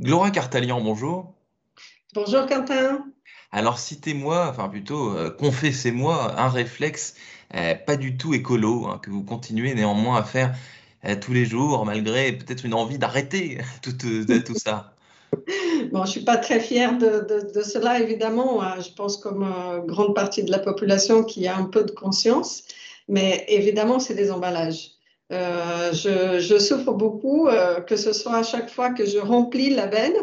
Gloria Cartalian, bonjour. Bonjour Quentin. Alors citez-moi, enfin plutôt euh, confessez-moi un réflexe euh, pas du tout écolo hein, que vous continuez néanmoins à faire euh, tous les jours malgré peut-être une envie d'arrêter tout, tout, ça. Bon, je suis pas très fière de, de, cela évidemment. Hein. Je pense comme grande partie de la population qui a un peu de conscience, mais évidemment c'est des emballages. Je, je, souffre beaucoup, que ce soit à chaque fois que je remplis la benne,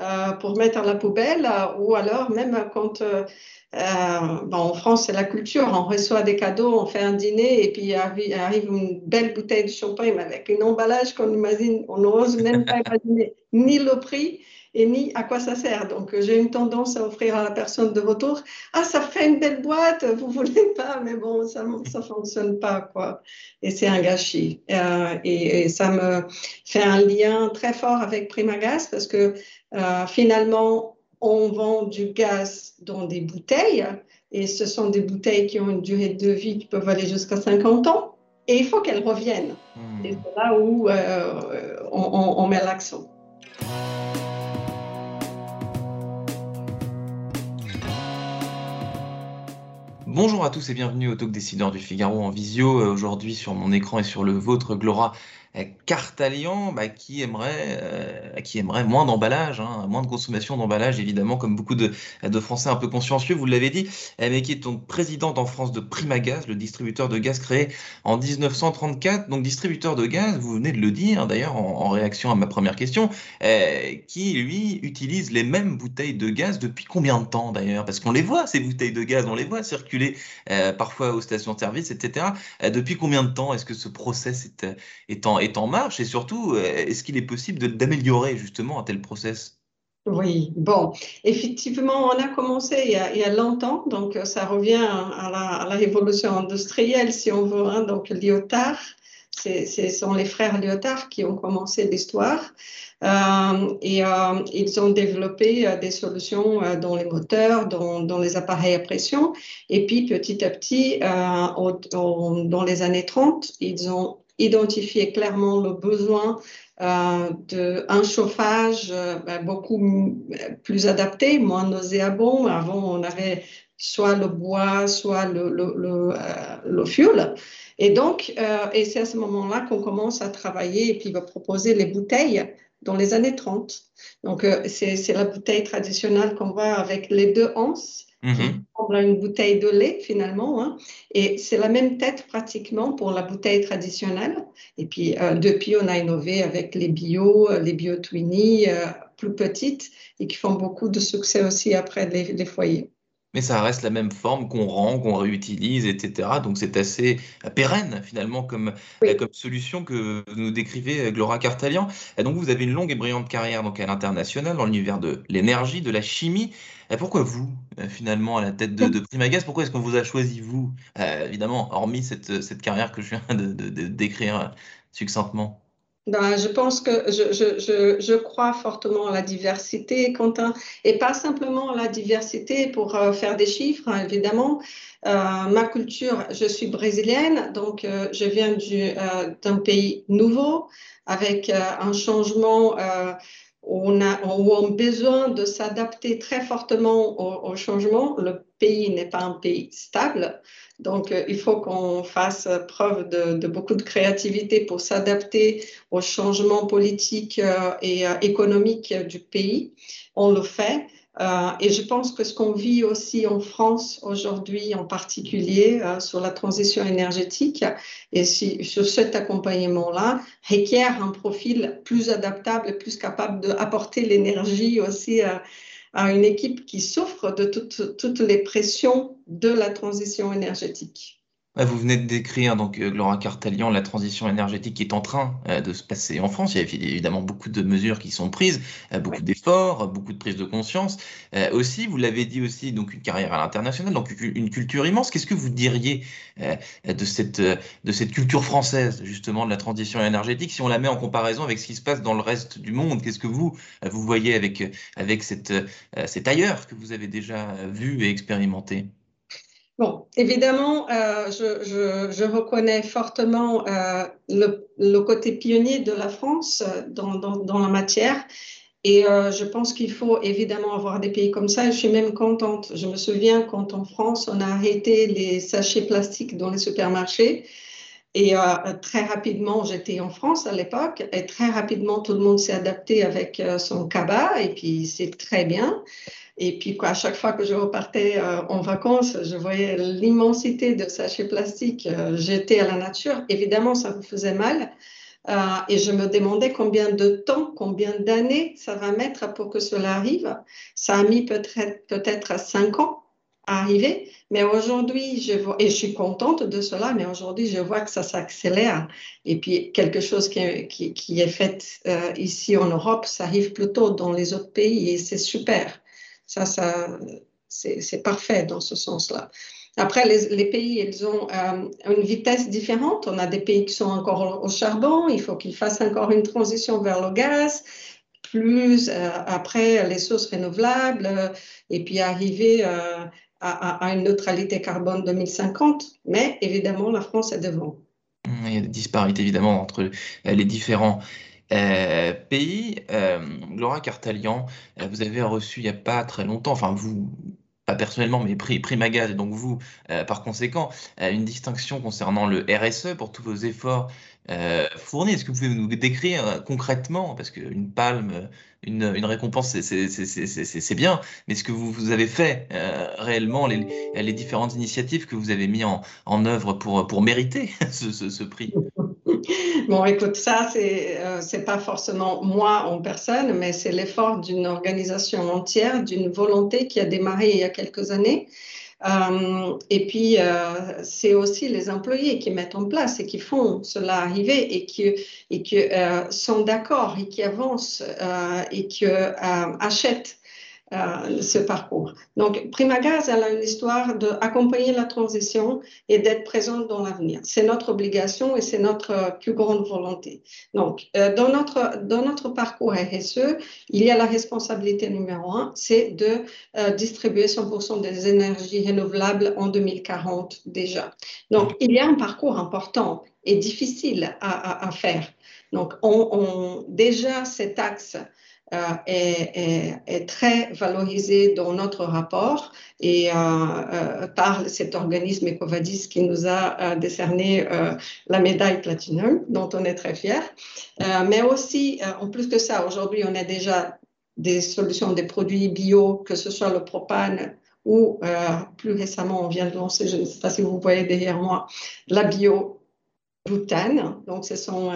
euh, pour mettre à la poubelle euh, ou alors même quand euh, bon, en France c'est la culture, on reçoit des cadeaux, on fait un dîner et puis arrive une belle bouteille de champagne avec un emballage qu'on imagine, on n'ose même pas imaginer ni le prix et ni à quoi ça sert. Donc, j'ai une tendance à offrir à la personne de retour Ah, ça fait une belle boîte, vous voulez pas, mais bon, ça ne fonctionne pas, quoi. Et c'est un gâchis. et, et, ça me fait un lien très fort avec Primagas parce que euh, finalement, on vend du gaz dans des bouteilles et ce sont des bouteilles qui ont une durée de vie qui peuvent aller jusqu'à 50 ans et il faut qu'elles reviennent. Et c'est là où euh, on, met l'accent. Bonjour à tous et bienvenue au Talk Décideur du Figaro en visio. Euh, aujourd'hui sur mon écran et sur le vôtre, Glora Cartalian, bah, qui aimerait, euh, qui aimerait moins d'emballage, hein, moins de consommation d'emballage, évidemment, comme beaucoup de, de, Français un peu consciencieux, vous l'avez dit, mais qui est donc présidente en France de Primagaz, le distributeur de gaz créé en 1934, donc distributeur de gaz, vous venez de le dire d'ailleurs en, réaction à ma première question, euh, qui lui utilise les mêmes bouteilles de gaz depuis combien de temps d'ailleurs? Parce qu'on les voit, ces bouteilles de gaz, on les voit circuler euh, parfois aux stations-service, etc. depuis combien de temps est-ce que ce process est, est en est en marche et surtout, euh, est-ce qu'il est possible d'améliorer justement un tel process? Oui, bon, effectivement, on a commencé il y a, longtemps, donc ça revient à la, révolution industrielle, si on veut, hein, donc Lyotard, ce sont les frères Lyotard qui ont commencé l'histoire euh, et euh, ils ont développé des solutions dans les moteurs, dans, dans, les appareils à pression et puis petit à petit, dans les années 30, ils ont identifier clairement le besoin euh, d'un chauffage euh, ben, beaucoup plus adapté, moins nauséabond. Avant, on avait soit le bois, soit le, le, le, euh, le fuel. Et donc, euh, et c'est à ce moment-là qu'on commence à travailler et puis va proposer les bouteilles dans les années 30. Donc, euh, c'est la bouteille traditionnelle qu'on voit avec les deux anses qui ressemble à une bouteille de lait finalement. Hein. Et c'est la même tête pratiquement pour la bouteille traditionnelle. Et puis euh, depuis, on a innové avec les bio, euh, les bio Twinny, euh, plus petites et qui font beaucoup de succès aussi après les, les foyers mais ça reste la même forme qu'on rend, qu'on réutilise, etc. Donc c'est assez pérenne finalement comme, comme solution que nous décrivez Gloria Cartalian. Et donc vous avez une longue et brillante carrière donc à l'international dans l'univers de l'énergie, de la chimie. Et pourquoi vous, finalement, à la tête de, de Primagaz Pourquoi est-ce qu'on vous a choisi, vous? Euh, Évidemment, hormis cette, cette, carrière que je viens de, de décrire succinctement. Ben, je pense que je, je, je, je, crois fortement à la diversité, Quentin, et pas simplement à la diversité pour euh, faire des chiffres, hein, évidemment. Euh, ma culture, je suis brésilienne, donc euh, je viens euh, d'un pays nouveau, avec euh, un changement on a, on a besoin de s'adapter très fortement au, au, changement. Le pays n'est pas un pays stable, donc euh, il faut qu'on fasse preuve de, beaucoup de créativité pour s'adapter aux changements politiques euh, et euh, économiques du pays. On le fait. Et je pense que ce qu'on vit aussi en France aujourd'hui, en particulier sur la transition énergétique, et sur cet accompagnement-là, requiert un profil plus adaptable et plus capable d'apporter l'énergie aussi à, une équipe qui souffre de toutes, toutes les pressions de la transition énergétique. Vous venez de décrire, donc, euh, Laura Cartalian, la transition énergétique qui est en train euh, de se passer en France. Il y a évidemment beaucoup de mesures qui sont prises, euh, beaucoup d'efforts, beaucoup de prises de conscience. aussi, vous l'avez dit aussi, donc une carrière à l'international, donc une culture immense. Qu'est-ce que vous diriez de cette, de cette culture française, justement, de la transition énergétique, si on la met en comparaison avec ce qui se passe dans le reste du monde? Qu'est-ce que vous, vous voyez avec, avec cette, cet ailleurs que vous avez déjà vu et expérimenté? Bon, évidemment, euh, je, reconnais fortement euh, le, côté pionnier de la France euh, dans, dans, la matière. Et je pense qu'il faut évidemment avoir des pays comme ça. Je suis même contente. Je me souviens quand en France, on a arrêté les sachets plastiques dans les supermarchés. Et très rapidement, j'étais en France à l'époque, et très rapidement, tout le monde s'est adapté avec son cabas, et puis c'est très bien. Et puis, quoi, à chaque fois que je repartais en vacances, je voyais l'immensité de sachets plastiques jetés à la nature. Évidemment, ça vous faisait mal. Euh, et je me demandais combien de temps, combien d'années ça va mettre pour que cela arrive. Ça a mis peut-être peut-être cinq ans à arriver, mais aujourd'hui, je vois, et je suis contente de cela, mais aujourd'hui, je vois que ça s'accélère. Et puis, quelque chose qui, qui, qui est fait euh, ici en Europe, ça arrive plutôt dans les autres pays et c'est super. Ça, ça c'est parfait dans ce sens-là. Après, les, pays, ils ont euh, une vitesse différente. On a des pays qui sont encore au, charbon. Il faut qu'ils fassent encore une transition vers le gaz. Plus euh, après, les sources renouvelables. et puis arriver euh, à, une neutralité carbone 2050. Mais évidemment, la France est devant. Il y a des disparités évidemment entre les différents pays. Laura Cartalian, vous avez reçu il n'y a pas très longtemps, enfin vous, pas personnellement, mais Primagaz, et donc vous, euh, par conséquent, euh, une distinction concernant le RSE pour tous vos efforts euh, fournis. Est-ce que vous pouvez nous décrire concrètement, parce qu'une palme, une, une récompense, c'est bien, mais ce que vous, vous avez fait réellement, les, les, différentes initiatives que vous avez mis en, en œuvre pour, pour mériter ce, ce prix? Bon, écoute, ça, c'est euh, c'est pas forcément moi en personne, mais c'est l'effort d'une organisation entière, d'une volonté qui a démarré il y a quelques années. Euh, et puis, euh, c'est aussi les employés qui mettent en place et qui font cela arriver et qui, et qui sont d'accord et qui avancent et qui achètent euh, ce parcours. Donc, Primagaz, elle a une histoire d'accompagner la transition et d'être présente dans l'avenir. C'est notre obligation et c'est notre plus grande volonté. Donc, euh, dans, notre, dans notre parcours RSE, il y a la responsabilité numéro un, c'est de euh, distribuer 100% des énergies renouvelables en 2040 déjà. Donc, il y a un parcours important et difficile à, faire. Donc, on, on, déjà, cet axe euh, est, très valorisé dans notre rapport et euh, euh, par cet organisme Ecovadis qui nous a décerné la médaille platinum, dont on est très fiers. mais aussi, en plus de ça, aujourd'hui, on a déjà des solutions, des produits bio, que ce soit le propane ou plus récemment, on vient de lancer, je ne sais pas si vous voyez derrière moi, la bio butane. Donc, ce sont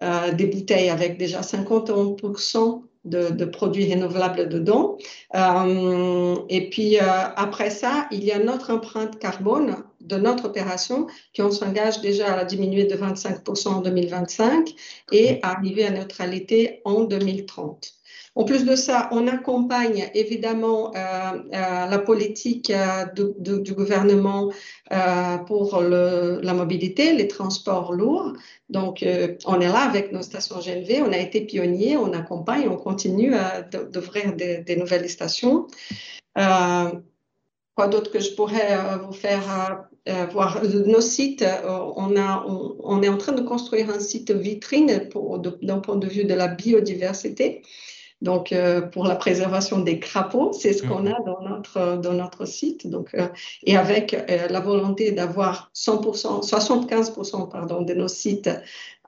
des bouteilles avec déjà 51% de, produits renouvelables dedans. Euh, et puis euh, après ça, il y a notre empreinte carbone de notre opération qui on s'engage déjà à la diminuer de 25% en 2025 et à arriver à neutralité en 2030. En plus de ça, on accompagne évidemment euh, euh, la politique euh, du gouvernement pour la mobilité, les transports lourds. Donc, on est là avec nos stations GNV, on a été pionniers, on accompagne, on continue d'ouvrir des, des, nouvelles stations. quoi d'autre que je pourrais vous faire voir? Nos sites. on, est en train de construire un site vitrine d'un point de vue de la biodiversité. Donc, euh, pour la préservation des crapauds, c'est ce qu'on mhm. a dans notre, dans notre site. Donc, euh, et avec euh, la volonté d'avoir 100%, 75% pardon, de nos sites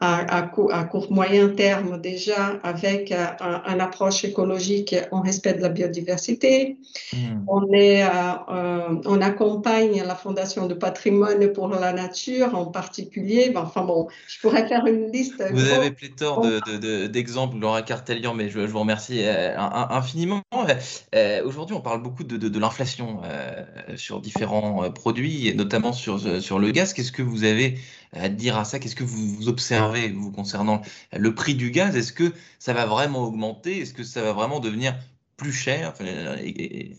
à, à, court, moyen terme déjà avec euh, une approche écologique en respect de la biodiversité. Hmm. On, est, euh, euh, on accompagne la Fondation de patrimoine pour la nature en particulier. enfin bon, je pourrais faire une liste. Vous avez pléthore d'exemples, de, Laura Cartelian, mais je, vous remercie infiniment. Aujourd'hui, on parle beaucoup de, l'inflation sur différents produits, et notamment sur, sur le gaz. Qu'est-ce que vous avez à dire à ça? Qu'est-ce que vous, observez, vous, concernant le prix du gaz Est-ce que ça va vraiment augmenter? Est-ce que ça va vraiment devenir plus cher?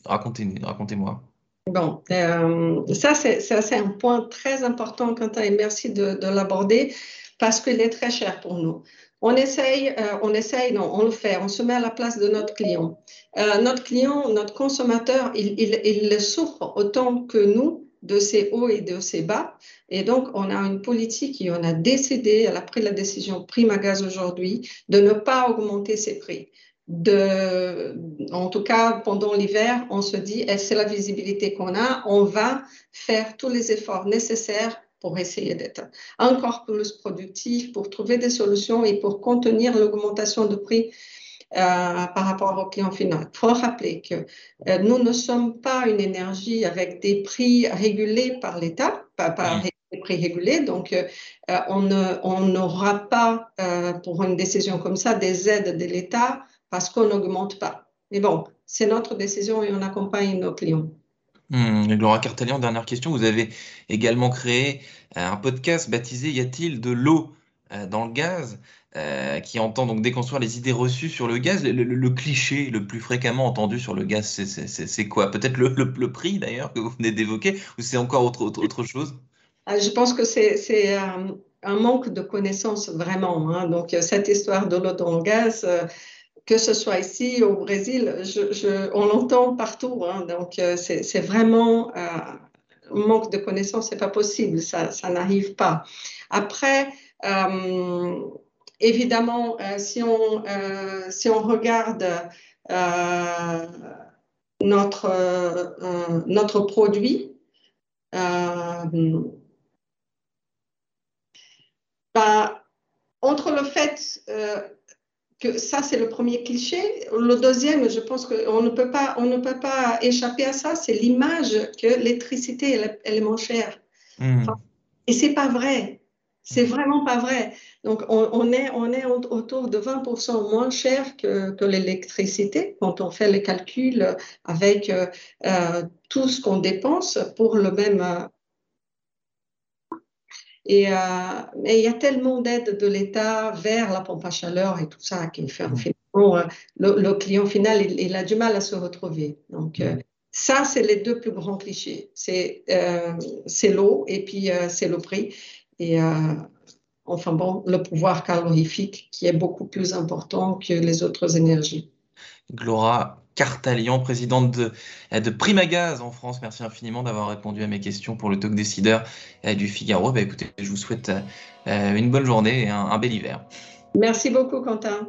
Racontez-moi. Bon, euh, ça, c'est un point très important, Quentin, et merci de, l'aborder parce qu'il est très cher pour nous. On essaye, euh, on essaye, non, on le fait, on se met à la place de notre client. Euh, notre client, notre consommateur, il souffre autant que nous de ces hauts et de ces bas. Et donc, on a une politique et on a décidé, elle a pris la décision Primagaz aujourd'hui, de ne pas augmenter ses prix. de, en tout cas pendant l'hiver, on se dit, eh, c'est la visibilité qu'on a, on va faire tous les efforts nécessaires pour essayer d'être encore plus productif, pour trouver des solutions et pour contenir l'augmentation de prix par rapport au client final. Il faut rappeler que euh, nous ne sommes pas une énergie avec des prix régulés par l'État, pas par des prix régulés, donc euh, on n'aura pas, pour une décision comme ça, des aides de l'État parce qu'on n'augmente pas. Mais bon, c'est notre décision et on accompagne nos clients. Mmh, Laura Cartalian, dernière question. Vous avez également créé un podcast baptisé Y a-t-il de l'eau? Dans le gaz euh, qui entend donc déconstruire les idées reçues sur le gaz. Le, cliché le plus fréquemment entendu sur le gaz, c'est quoi? Peut-être le, prix d'ailleurs que vous venez d'évoquer, ou c'est encore autre, autre, chose? Ah, Je pense que c'est un, manque de connaissances vraiment. Hein. Donc cette histoire de l'eau dans le gaz, euh, que ce soit ici au Brésil, on l'entend partout. Hein. Donc euh, c'est vraiment un manque de connaissances, c'est pas possible, ça n'arrive pas. Après, évidemment, euh, si, on, euh, si on regarde euh, notre, notre produit, bah, entre le fait que ça, c'est le premier cliché. Le deuxième, je pense qu'on ne peut pas, on ne peut pas échapper à ça, c'est l'image que l'électricité, elle, est moins chère. Hmm. Et c'est pas vrai. C'est vraiment pas vrai. Donc, on, est, on est autour de 20% moins cher que, que l'électricité quand on fait les calculs avec euh, euh, tout ce qu'on dépense pour le même. Euh, et mais il y a tellement d'aides de l'État vers la pompe à chaleur et tout ça qui fait mmh. finalement le, le, client final il, il, a du mal à se retrouver. Donc mmh. ça c'est les deux plus grands clichés. C'est c'est l'eau et puis c'est le prix et euh, enfin bon, le pouvoir calorifique qui est beaucoup plus important que les autres énergies. Glora Cartalian, présidente de, de Primagaz en France, merci infiniment d'avoir répondu à mes questions pour le talk décideur euh, du Figaro. Bah, écoutez, je vous souhaite euh, une bonne journée et un bel hiver. Merci beaucoup, Quentin.